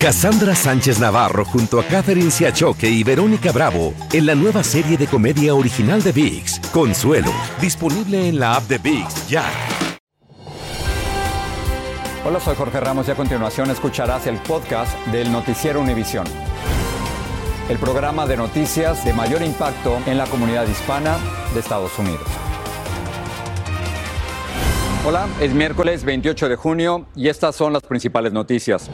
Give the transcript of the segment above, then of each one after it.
Cassandra Sánchez Navarro junto a Catherine Siachoque y Verónica Bravo en la nueva serie de comedia original de VIX, Consuelo, disponible en la app de VIX ya. Hola, soy Jorge Ramos y a continuación escucharás el podcast del Noticiero Univisión. El programa de noticias de mayor impacto en la comunidad hispana de Estados Unidos. Hola, es miércoles 28 de junio y estas son las principales noticias.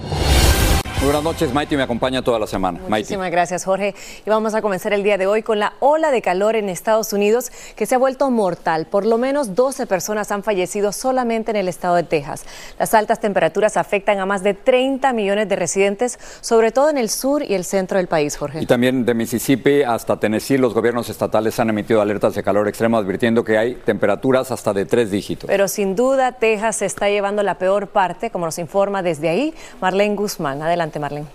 Buenas noches, Maite me acompaña toda la semana. Muchísimas gracias, Jorge. Y vamos a comenzar el día de hoy con la ola de calor en Estados Unidos que se ha vuelto mortal. Por lo menos 12 personas han fallecido solamente en el estado de Texas. Las altas temperaturas afectan a más de 30 millones de residentes, sobre todo en el sur y el centro del país, Jorge. Y también de Mississippi hasta Tennessee, los gobiernos estatales han emitido alertas de calor extremo advirtiendo que hay temperaturas hasta de tres dígitos. Pero sin duda, Texas se está llevando la peor parte, como nos informa desde ahí Marlene Guzmán. Adelante. Marlene.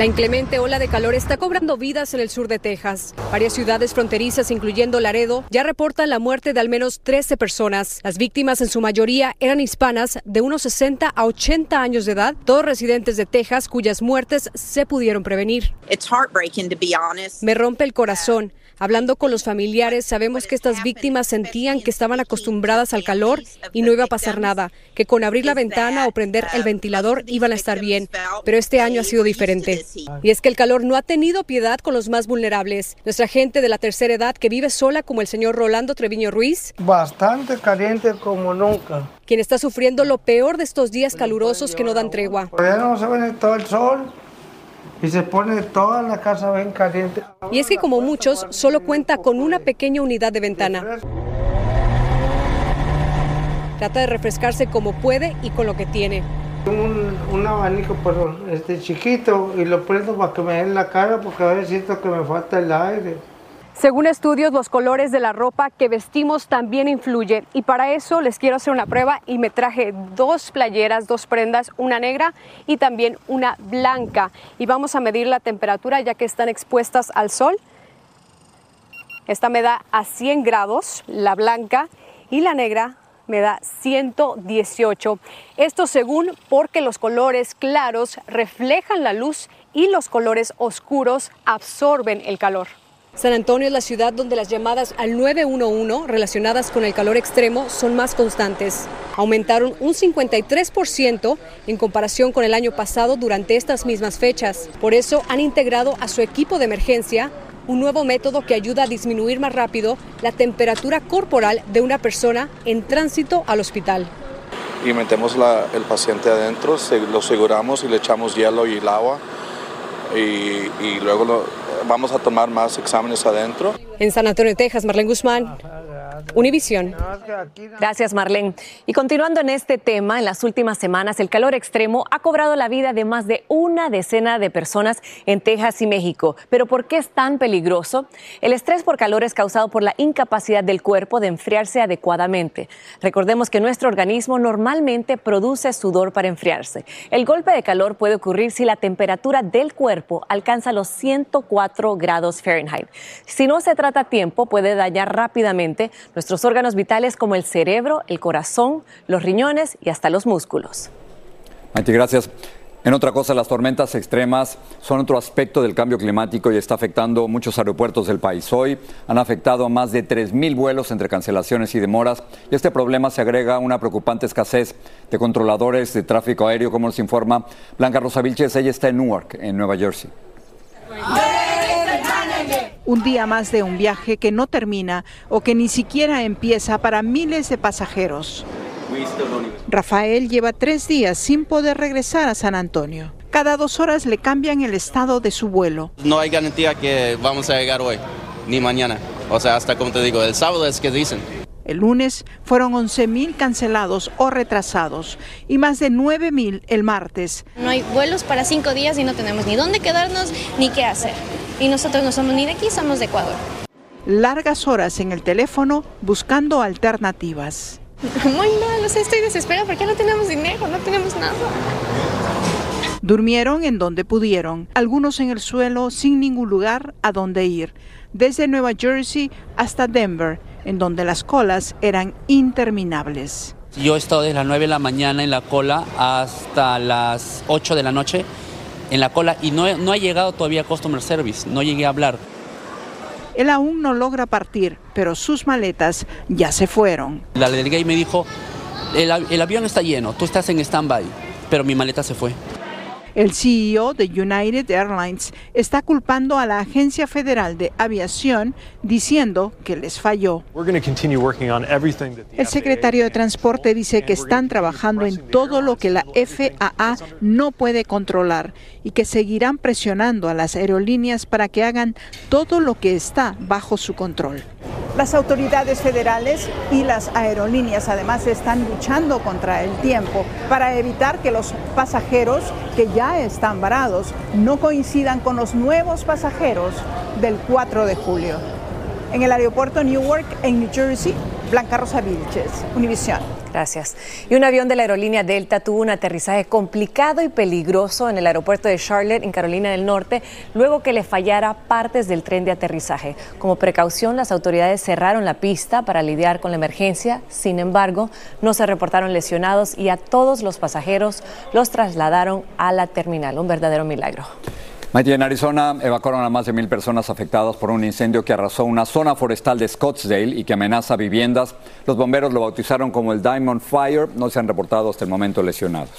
La inclemente ola de calor está cobrando vidas en el sur de Texas. Varias ciudades fronterizas, incluyendo Laredo, ya reportan la muerte de al menos 13 personas. Las víctimas en su mayoría eran hispanas de unos 60 a 80 años de edad, todos residentes de Texas cuyas muertes se pudieron prevenir. Me rompe el corazón. Hablando con los familiares, sabemos que estas víctimas sentían que estaban acostumbradas al calor y no iba a pasar nada, que con abrir la ventana o prender el ventilador iban a estar bien, pero este año ha sido diferente. Y es que el calor no ha tenido piedad con los más vulnerables. Nuestra gente de la tercera edad que vive sola como el señor Rolando Treviño Ruiz. Bastante caliente como nunca. Quien está sufriendo lo peor de estos días calurosos que no dan tregua. Ya no se ve todo el sol y se pone toda la casa bien caliente. Y es que como muchos, solo cuenta con una pequeña unidad de ventana. Trata de refrescarse como puede y con lo que tiene. Un, un abanico pero este chiquito y lo prendo para que me dé la cara porque a veces siento que me falta el aire. Según estudios, los colores de la ropa que vestimos también influye y para eso les quiero hacer una prueba y me traje dos playeras, dos prendas, una negra y también una blanca y vamos a medir la temperatura ya que están expuestas al sol. Esta me da a 100 grados, la blanca y la negra me da 118. Esto según porque los colores claros reflejan la luz y los colores oscuros absorben el calor. San Antonio es la ciudad donde las llamadas al 911 relacionadas con el calor extremo son más constantes. Aumentaron un 53% en comparación con el año pasado durante estas mismas fechas. Por eso han integrado a su equipo de emergencia un nuevo método que ayuda a disminuir más rápido la temperatura corporal de una persona en tránsito al hospital. Y metemos el paciente adentro, lo aseguramos y le echamos hielo y el agua y, y luego lo, vamos a tomar más exámenes adentro. En San Antonio, Texas, Marlene Guzmán, Univisión. Gracias, Marlene. Y continuando en este tema, en las últimas semanas el calor extremo ha cobrado la vida de más de una decena de personas en Texas y México. Pero ¿por qué es tan peligroso? El estrés por calor es causado por la incapacidad del cuerpo de enfriarse adecuadamente. Recordemos que nuestro organismo normalmente produce sudor para enfriarse. El golpe de calor puede ocurrir si la temperatura del cuerpo alcanza los 104 grados Fahrenheit. Si no se trata a tiempo, puede dañar rápidamente nuestros órganos vitales como el cerebro, el corazón, los riñones y hasta los músculos. Maite, gracias. En otra cosa, las tormentas extremas son otro aspecto del cambio climático y está afectando muchos aeropuertos del país. Hoy han afectado a más de 3.000 vuelos entre cancelaciones y demoras y este problema se agrega a una preocupante escasez de controladores de tráfico aéreo, como nos informa Blanca Rosa Vilches. Ella está en Newark, en Nueva Jersey. Un día más de un viaje que no termina o que ni siquiera empieza para miles de pasajeros. Rafael lleva tres días sin poder regresar a San Antonio. Cada dos horas le cambian el estado de su vuelo. No hay garantía que vamos a llegar hoy, ni mañana. O sea, hasta como te digo, el sábado es que dicen. El lunes fueron 11.000 cancelados o retrasados y más de 9.000 el martes. No hay vuelos para cinco días y no tenemos ni dónde quedarnos ni qué hacer. Y nosotros no somos ni de aquí, somos de Ecuador. Largas horas en el teléfono buscando alternativas. Muy mal, o sea, estoy desesperada porque no tenemos dinero, no tenemos nada. Durmieron en donde pudieron, algunos en el suelo sin ningún lugar a donde ir, desde Nueva Jersey hasta Denver, en donde las colas eran interminables. Yo he estado desde las 9 de la mañana en la cola hasta las 8 de la noche en la cola y no, no ha llegado todavía Customer Service, no llegué a hablar. Él aún no logra partir, pero sus maletas ya se fueron. La delegada me dijo, el, el avión está lleno, tú estás en stand-by, pero mi maleta se fue. El CEO de United Airlines está culpando a la Agencia Federal de Aviación diciendo que les falló. El secretario de Transporte dice que están trabajando en todo lo que la FAA no puede controlar y que seguirán presionando a las aerolíneas para que hagan todo lo que está bajo su control. Las autoridades federales y las aerolíneas además están luchando contra el tiempo para evitar que los pasajeros que ya están varados no coincidan con los nuevos pasajeros del 4 de julio. En el aeropuerto Newark, en New Jersey, Blanca Rosa Vilches, Univisión. Gracias. Y un avión de la aerolínea Delta tuvo un aterrizaje complicado y peligroso en el aeropuerto de Charlotte, en Carolina del Norte, luego que le fallara partes del tren de aterrizaje. Como precaución, las autoridades cerraron la pista para lidiar con la emergencia. Sin embargo, no se reportaron lesionados y a todos los pasajeros los trasladaron a la terminal. Un verdadero milagro. Maite, en Arizona evacuaron a más de mil personas afectadas por un incendio que arrasó una zona forestal de Scottsdale y que amenaza viviendas. Los bomberos lo bautizaron como el Diamond Fire. No se han reportado hasta el momento lesionados.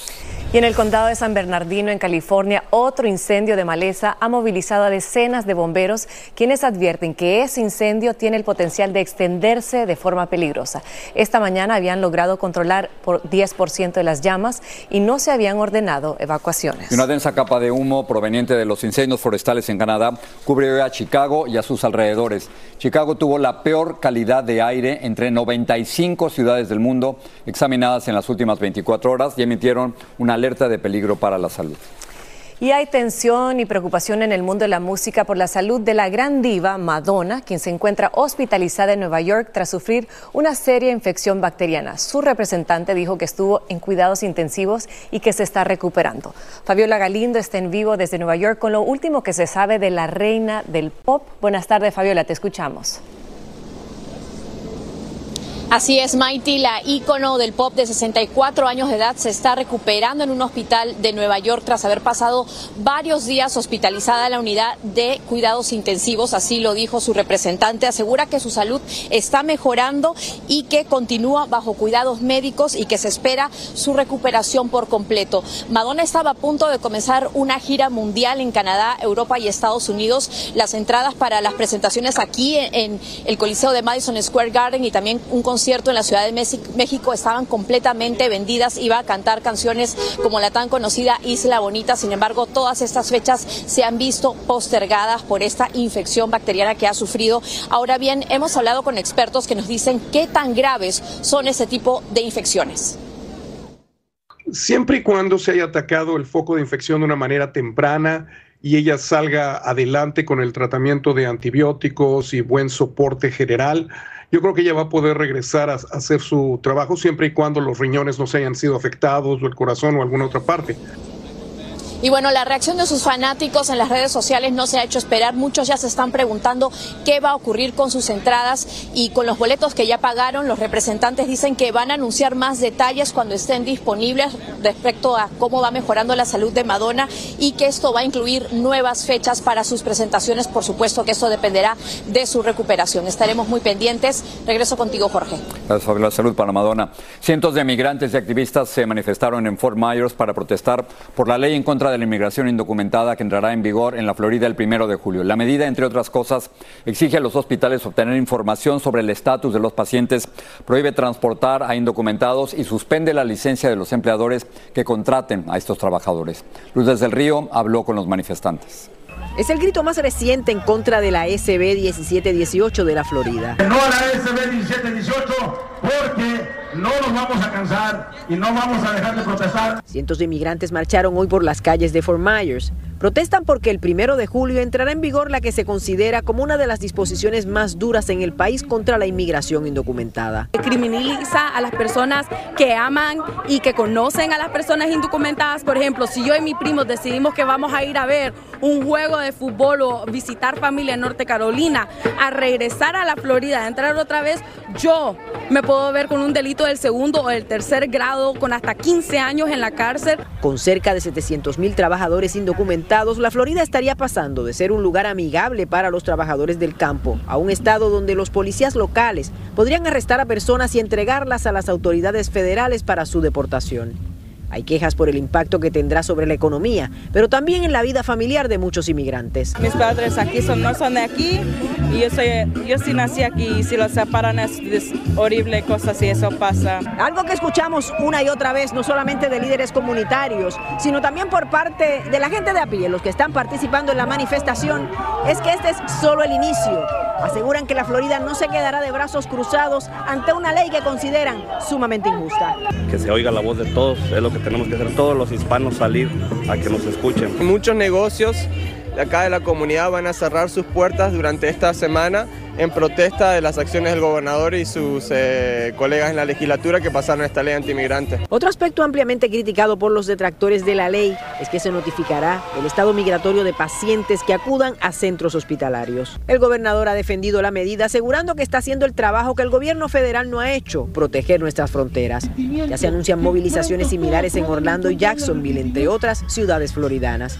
Y en el condado de San Bernardino, en California, otro incendio de maleza ha movilizado a decenas de bomberos, quienes advierten que ese incendio tiene el potencial de extenderse de forma peligrosa. Esta mañana habían logrado controlar por 10% de las llamas y no se habían ordenado evacuaciones. Y una densa capa de humo proveniente de los incendios forestales en Canadá cubrió a Chicago y a sus alrededores. Chicago tuvo la peor calidad de aire entre 95 ciudades del mundo examinadas en las últimas 24 horas y emitieron una alerta de peligro para la salud. Y hay tensión y preocupación en el mundo de la música por la salud de la gran diva Madonna, quien se encuentra hospitalizada en Nueva York tras sufrir una seria infección bacteriana. Su representante dijo que estuvo en cuidados intensivos y que se está recuperando. Fabiola Galindo está en vivo desde Nueva York con lo último que se sabe de la reina del pop. Buenas tardes, Fabiola, te escuchamos. Así es, Mighty, la ícono del pop de 64 años de edad se está recuperando en un hospital de Nueva York tras haber pasado varios días hospitalizada en la unidad de cuidados intensivos, así lo dijo su representante. Asegura que su salud está mejorando y que continúa bajo cuidados médicos y que se espera su recuperación por completo. Madonna estaba a punto de comenzar una gira mundial en Canadá, Europa y Estados Unidos. Las entradas para las presentaciones aquí en el Coliseo de Madison Square Garden y también un concierto en la Ciudad de México estaban completamente vendidas. Iba a cantar canciones como la tan conocida Isla Bonita. Sin embargo, todas estas fechas se han visto postergadas por esta infección bacteriana que ha sufrido. Ahora bien, hemos hablado con expertos que nos dicen qué tan graves son ese tipo de infecciones siempre y cuando se haya atacado el foco de infección de una manera temprana y ella salga adelante con el tratamiento de antibióticos y buen soporte general, yo creo que ella va a poder regresar a, hacer su trabajo siempre y cuando los riñones no se hayan sido afectados o el corazón o alguna otra parte. Y bueno, la reacción de sus fanáticos en las redes sociales no se ha hecho esperar. Muchos ya se están preguntando qué va a ocurrir con sus entradas y con los boletos que ya pagaron. Los representantes dicen que van a anunciar más detalles cuando estén disponibles respecto a cómo va mejorando la salud de Madonna y que esto va a incluir nuevas fechas para sus presentaciones. Por supuesto que esto dependerá de su recuperación. Estaremos muy pendientes. Regreso contigo, Jorge. Gracias, sobre la salud para Madonna. Cientos de migrantes y activistas se manifestaron en Fort Myers para protestar por la ley en contra de la inmigración indocumentada que entrará en vigor en la Florida el primero de julio. La medida, entre otras cosas, exige a los hospitales obtener información sobre el estatus de los pacientes, prohíbe transportar a indocumentados y suspende la licencia de los empleadores que contraten a estos trabajadores. Luz desde el Río habló con los manifestantes. Es el grito más reciente en contra de la SB 1718 de la Florida. No a la SB 1718 porque no nos vamos a cansar y no vamos a dejar de protestar. Cientos de inmigrantes marcharon hoy por las calles de Fort Myers. Protestan porque el primero de julio entrará en vigor la que se considera como una de las disposiciones más duras en el país contra la inmigración indocumentada. Criminaliza a las personas que aman y que conocen a las personas indocumentadas. Por ejemplo, si yo y mi primo decidimos que vamos a ir a ver un juego de fútbol o visitar familia en Norte Carolina, a regresar a la Florida, a entrar otra vez, yo me puedo ver con un delito del segundo o del tercer grado, con hasta 15 años en la cárcel. Con cerca de 700 mil trabajadores indocumentados, la Florida estaría pasando de ser un lugar amigable para los trabajadores del campo a un estado donde los policías locales podrían arrestar a personas y entregarlas a las autoridades federales para su deportación. Hay quejas por el impacto que tendrá sobre la economía, pero también en la vida familiar de muchos inmigrantes. Mis padres aquí son, no son de aquí y yo, soy, yo sí nací aquí y si los separan es, es horrible cosa si eso pasa. Algo que escuchamos una y otra vez, no solamente de líderes comunitarios, sino también por parte de la gente de a pie, los que están participando en la manifestación, es que este es solo el inicio. Aseguran que la Florida no se quedará de brazos cruzados ante una ley que consideran sumamente injusta. Que se oiga la voz de todos es lo que tenemos que hacer todos los hispanos salir a que nos escuchen. Muchos negocios de acá de la comunidad van a cerrar sus puertas durante esta semana en protesta de las acciones del gobernador y sus eh, colegas en la legislatura que pasaron esta ley antimigrante. Otro aspecto ampliamente criticado por los detractores de la ley es que se notificará el estado migratorio de pacientes que acudan a centros hospitalarios. El gobernador ha defendido la medida asegurando que está haciendo el trabajo que el gobierno federal no ha hecho, proteger nuestras fronteras. Ya se anuncian movilizaciones similares en Orlando y Jacksonville, entre otras ciudades floridanas.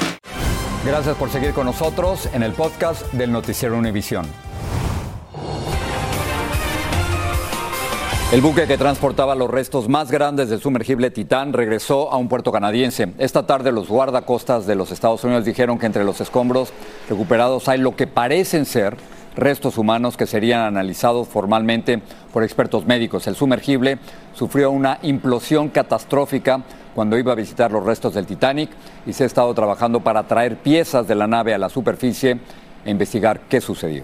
Gracias por seguir con nosotros en el podcast del Noticiero Univisión. El buque que transportaba los restos más grandes del sumergible Titán regresó a un puerto canadiense. Esta tarde los guardacostas de los Estados Unidos dijeron que entre los escombros recuperados hay lo que parecen ser restos humanos que serían analizados formalmente por expertos médicos. El sumergible sufrió una implosión catastrófica cuando iba a visitar los restos del Titanic y se ha estado trabajando para traer piezas de la nave a la superficie e investigar qué sucedió.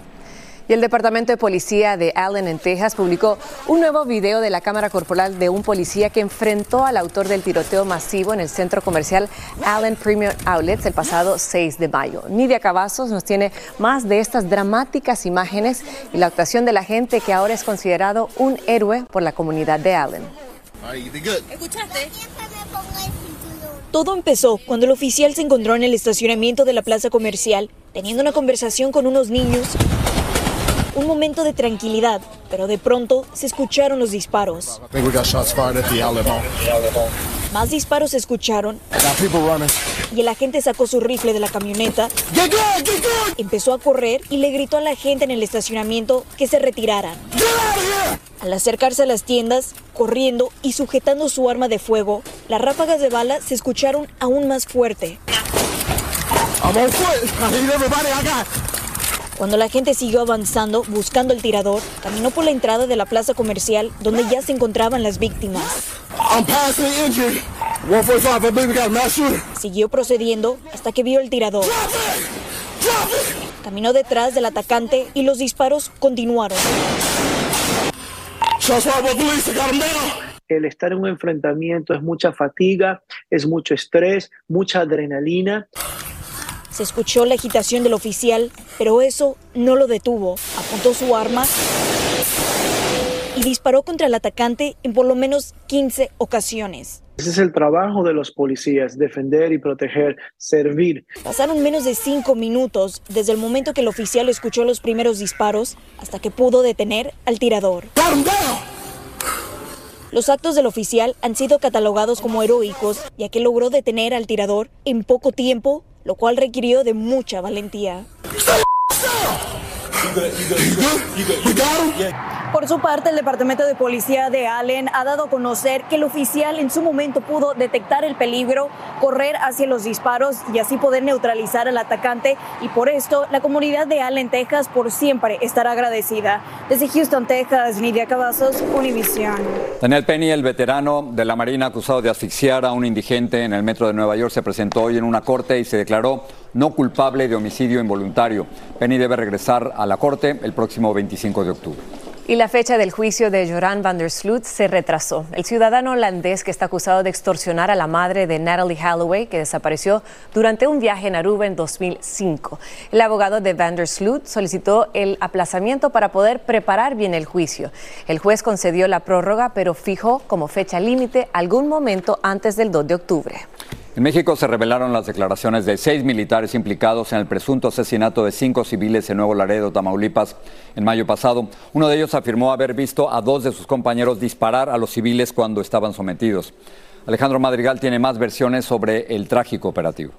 Y el Departamento de Policía de Allen, en Texas, publicó un nuevo video de la cámara corporal de un policía que enfrentó al autor del tiroteo masivo en el centro comercial Allen Premium Outlets el pasado 6 de mayo. Nidia Cavazos nos tiene más de estas dramáticas imágenes y la actuación de la gente que ahora es considerado un héroe por la comunidad de Allen. ¿Escuchaste? Todo empezó cuando el oficial se encontró en el estacionamiento de la plaza comercial teniendo una conversación con unos niños. Un momento de tranquilidad, pero de pronto se escucharon los disparos. Más. Disparos se escucharon. Y el agente sacó su rifle de la camioneta, empezó a correr y le gritó a la gente en el estacionamiento que se retiraran. Al acercarse a las tiendas, corriendo y sujetando su arma de fuego, las ráfagas de bala se escucharon aún más fuerte. Cuando la gente siguió avanzando buscando el tirador, caminó por la entrada de la plaza comercial donde ya se encontraban las víctimas. Siguió procediendo hasta que vio el tirador. Caminó detrás del atacante y los disparos continuaron. El estar en un enfrentamiento es mucha fatiga, es mucho estrés, mucha adrenalina. Se escuchó la agitación del oficial, pero eso no lo detuvo. Apuntó su arma disparó contra el atacante en por lo menos 15 ocasiones. Ese es el trabajo de los policías, defender y proteger, servir. Pasaron menos de cinco minutos desde el momento que el oficial escuchó los primeros disparos hasta que pudo detener al tirador. Los actos del oficial han sido catalogados como heroicos, ya que logró detener al tirador en poco tiempo lo cual requirió de mucha valentía. Por su parte, el Departamento de Policía de Allen ha dado a conocer que el oficial en su momento pudo detectar el peligro, correr hacia los disparos y así poder neutralizar al atacante y por esto la comunidad de Allen, Texas, por siempre estará agradecida. Desde Houston, Texas, Nidia Cavazos, Univision. Daniel Penny, el veterano de la Marina acusado de asfixiar a un indigente en el metro de Nueva York, se presentó hoy en una corte y se declaró no culpable de homicidio involuntario. Penny debe regresar a la corte el próximo 25 de octubre. Y la fecha del juicio de Joran van der Sloot se retrasó. El ciudadano holandés que está acusado de extorsionar a la madre de Natalie Holloway, que desapareció durante un viaje en Aruba en 2005. El abogado de van der Sloot solicitó el aplazamiento para poder preparar bien el juicio. El juez concedió la prórroga, pero fijó como fecha límite algún momento antes del 2 de octubre. En México se revelaron las declaraciones de seis militares implicados en el presunto asesinato de cinco civiles en Nuevo Laredo, Tamaulipas, en mayo pasado. Uno de ellos afirmó haber visto a dos de sus compañeros disparar a los civiles cuando estaban sometidos. Alejandro Madrigal tiene más versiones sobre el trágico operativo.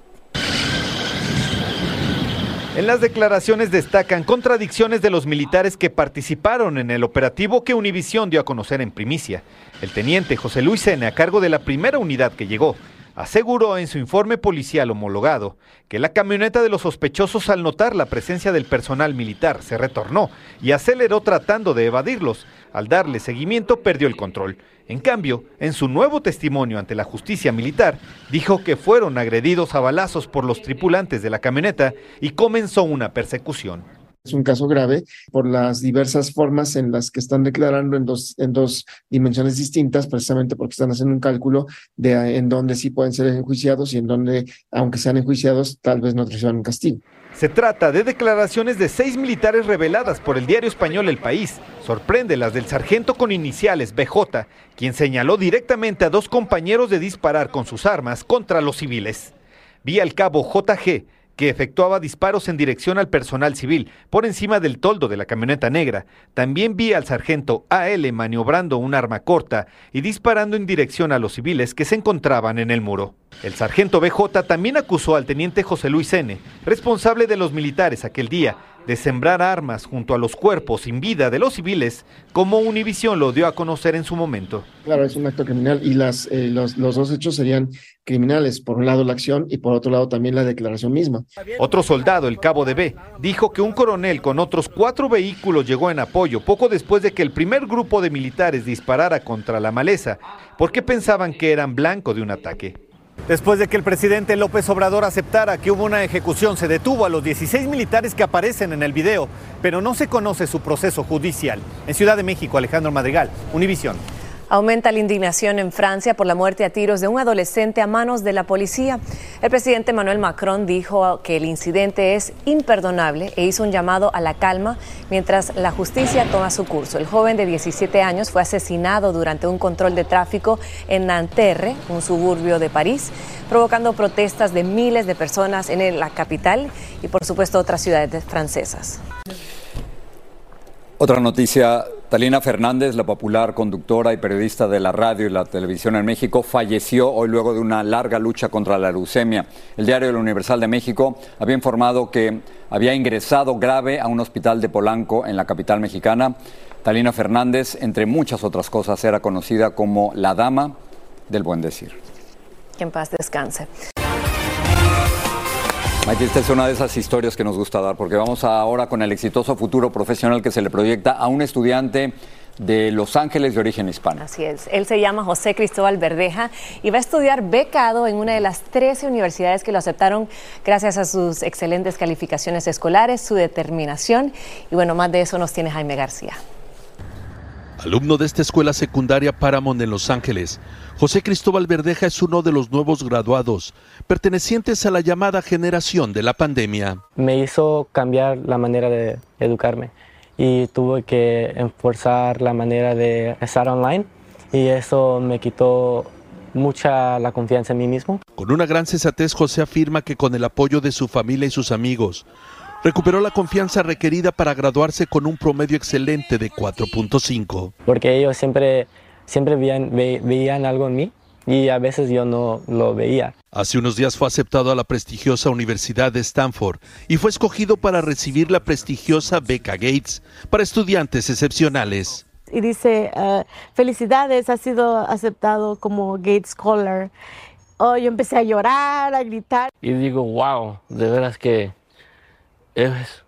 En las declaraciones destacan contradicciones de los militares que participaron en el operativo que Univisión dio a conocer en primicia. El teniente José Luis Sene, a cargo de la primera unidad que llegó, aseguró en su informe policial homologado que la camioneta de los sospechosos al notar la presencia del personal militar se retornó y aceleró tratando de evadirlos. Al darle seguimiento perdió el control. En cambio, en su nuevo testimonio ante la justicia militar, dijo que fueron agredidos a balazos por los tripulantes de la camioneta y comenzó una persecución. Es un caso grave por las diversas formas en las que están declarando en dos, en dos dimensiones distintas, precisamente porque están haciendo un cálculo de en dónde sí pueden ser enjuiciados y en dónde, aunque sean enjuiciados, tal vez no reciban un castigo. Se trata de declaraciones de seis militares reveladas por el diario español El País. Sorprende las del sargento con iniciales BJ, quien señaló directamente a dos compañeros de disparar con sus armas contra los civiles. Vi al cabo JG, que efectuaba disparos en dirección al personal civil por encima del toldo de la camioneta negra. También vi al sargento AL maniobrando un arma corta y disparando en dirección a los civiles que se encontraban en el muro. El sargento BJ también acusó al teniente José Luis N., responsable de los militares aquel día, de sembrar armas junto a los cuerpos sin vida de los civiles, como Univisión lo dio a conocer en su momento. Claro, es un acto criminal y las, eh, los, los dos hechos serían criminales. Por un lado la acción y por otro lado también la declaración misma. Otro soldado, el cabo de B, dijo que un coronel con otros cuatro vehículos llegó en apoyo poco después de que el primer grupo de militares disparara contra la maleza, porque pensaban que eran blanco de un ataque. Después de que el presidente López Obrador aceptara que hubo una ejecución, se detuvo a los 16 militares que aparecen en el video, pero no se conoce su proceso judicial. En Ciudad de México, Alejandro Madrigal, Univisión. Aumenta la indignación en Francia por la muerte a tiros de un adolescente a manos de la policía. El presidente Emmanuel Macron dijo que el incidente es imperdonable e hizo un llamado a la calma mientras la justicia toma su curso. El joven de 17 años fue asesinado durante un control de tráfico en Nanterre, un suburbio de París, provocando protestas de miles de personas en la capital y por supuesto otras ciudades francesas. Otra noticia, Talina Fernández, la popular conductora y periodista de la radio y la televisión en México, falleció hoy luego de una larga lucha contra la leucemia. El diario El Universal de México había informado que había ingresado grave a un hospital de Polanco en la capital mexicana. Talina Fernández, entre muchas otras cosas, era conocida como la dama del buen decir. Que en paz descanse. Mike, esta es una de esas historias que nos gusta dar, porque vamos ahora con el exitoso futuro profesional que se le proyecta a un estudiante de Los Ángeles de origen hispano. Así es. Él se llama José Cristóbal Verdeja y va a estudiar becado en una de las 13 universidades que lo aceptaron gracias a sus excelentes calificaciones escolares, su determinación. Y bueno, más de eso nos tiene Jaime García. Alumno de esta escuela secundaria Paramount en Los Ángeles, José Cristóbal Verdeja es uno de los nuevos graduados, pertenecientes a la llamada generación de la pandemia. Me hizo cambiar la manera de educarme y tuve que enforzar la manera de estar online y eso me quitó mucha la confianza en mí mismo. Con una gran sensatez, José afirma que con el apoyo de su familia y sus amigos, recuperó la confianza requerida para graduarse con un promedio excelente de 4.5. Porque ellos siempre siempre veían, veían algo en mí y a veces yo no lo veía. Hace unos días fue aceptado a la prestigiosa Universidad de Stanford y fue escogido para recibir la prestigiosa beca Gates para estudiantes excepcionales. y dice, uh, felicidades, ha sido aceptado como Gates Scholar. Oh, yo empecé a llorar, a gritar. Y digo, wow, de veras que es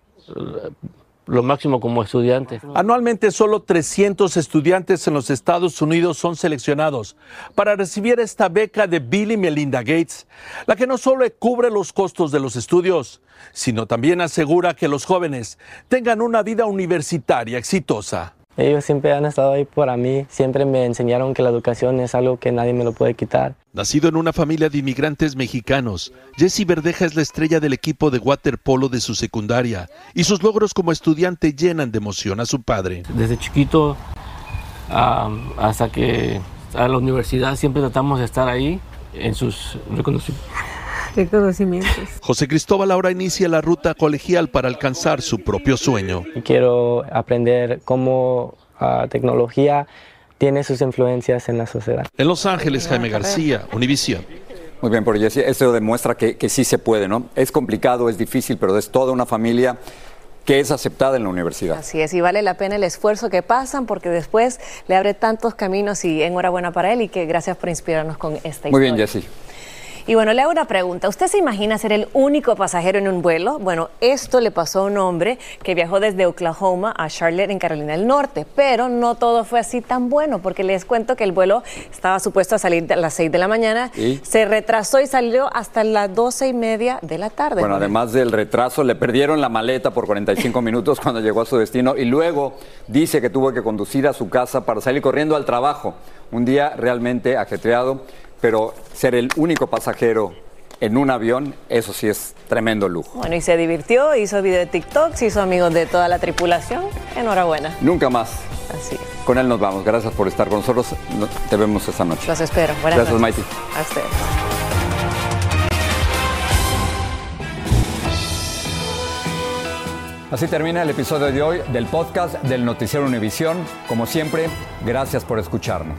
lo máximo como estudiante. Anualmente solo 300 estudiantes en los Estados Unidos son seleccionados para recibir esta beca de Bill y Melinda Gates, la que no solo cubre los costos de los estudios, sino también asegura que los jóvenes tengan una vida universitaria exitosa. Ellos siempre han estado ahí para mí, siempre me enseñaron que la educación es algo que nadie me lo puede quitar. Nacido en una familia de inmigrantes mexicanos, Jesse Verdeja es la estrella del equipo de waterpolo de su secundaria y sus logros como estudiante llenan de emoción a su padre. Desde chiquito hasta que a la universidad siempre tratamos de estar ahí en sus reconocimientos reconocimientos. José Cristóbal ahora inicia la ruta colegial para alcanzar su propio sueño. Quiero aprender cómo la ah, tecnología tiene sus influencias en la sociedad. En Los Ángeles, Jaime García, Univisión. Muy bien, porque eso demuestra que, que sí se puede, ¿no? Es complicado, es difícil, pero es toda una familia que es aceptada en la universidad. Así es, y vale la pena el esfuerzo que pasan porque después le abre tantos caminos y enhorabuena para él y que gracias por inspirarnos con esta historia. Muy bien, Jessy. Y bueno, le hago una pregunta. ¿Usted se imagina ser el único pasajero en un vuelo? Bueno, esto le pasó a un hombre que viajó desde Oklahoma a Charlotte en Carolina del Norte, pero no todo fue así tan bueno, porque les cuento que el vuelo estaba supuesto a salir a las 6 de la mañana, se retrasó y salió hasta las 12 y media de la tarde. Bueno, además del retraso, le perdieron la maleta por 45 minutos cuando llegó a su destino y luego dice que tuvo que conducir a su casa para salir corriendo al trabajo. Un día realmente ajetreado pero ser el único pasajero en un avión, eso sí es tremendo lujo. Bueno, y se divirtió, hizo video de TikTok, se hizo amigos de toda la tripulación. Enhorabuena. Nunca más. Así. Con él nos vamos. Gracias por estar con nosotros. Te vemos esta noche. Los espero. Buenas Gracias, Maiti. A ustedes. Así termina el episodio de hoy del podcast del Noticiero Univisión. Como siempre, gracias por escucharnos.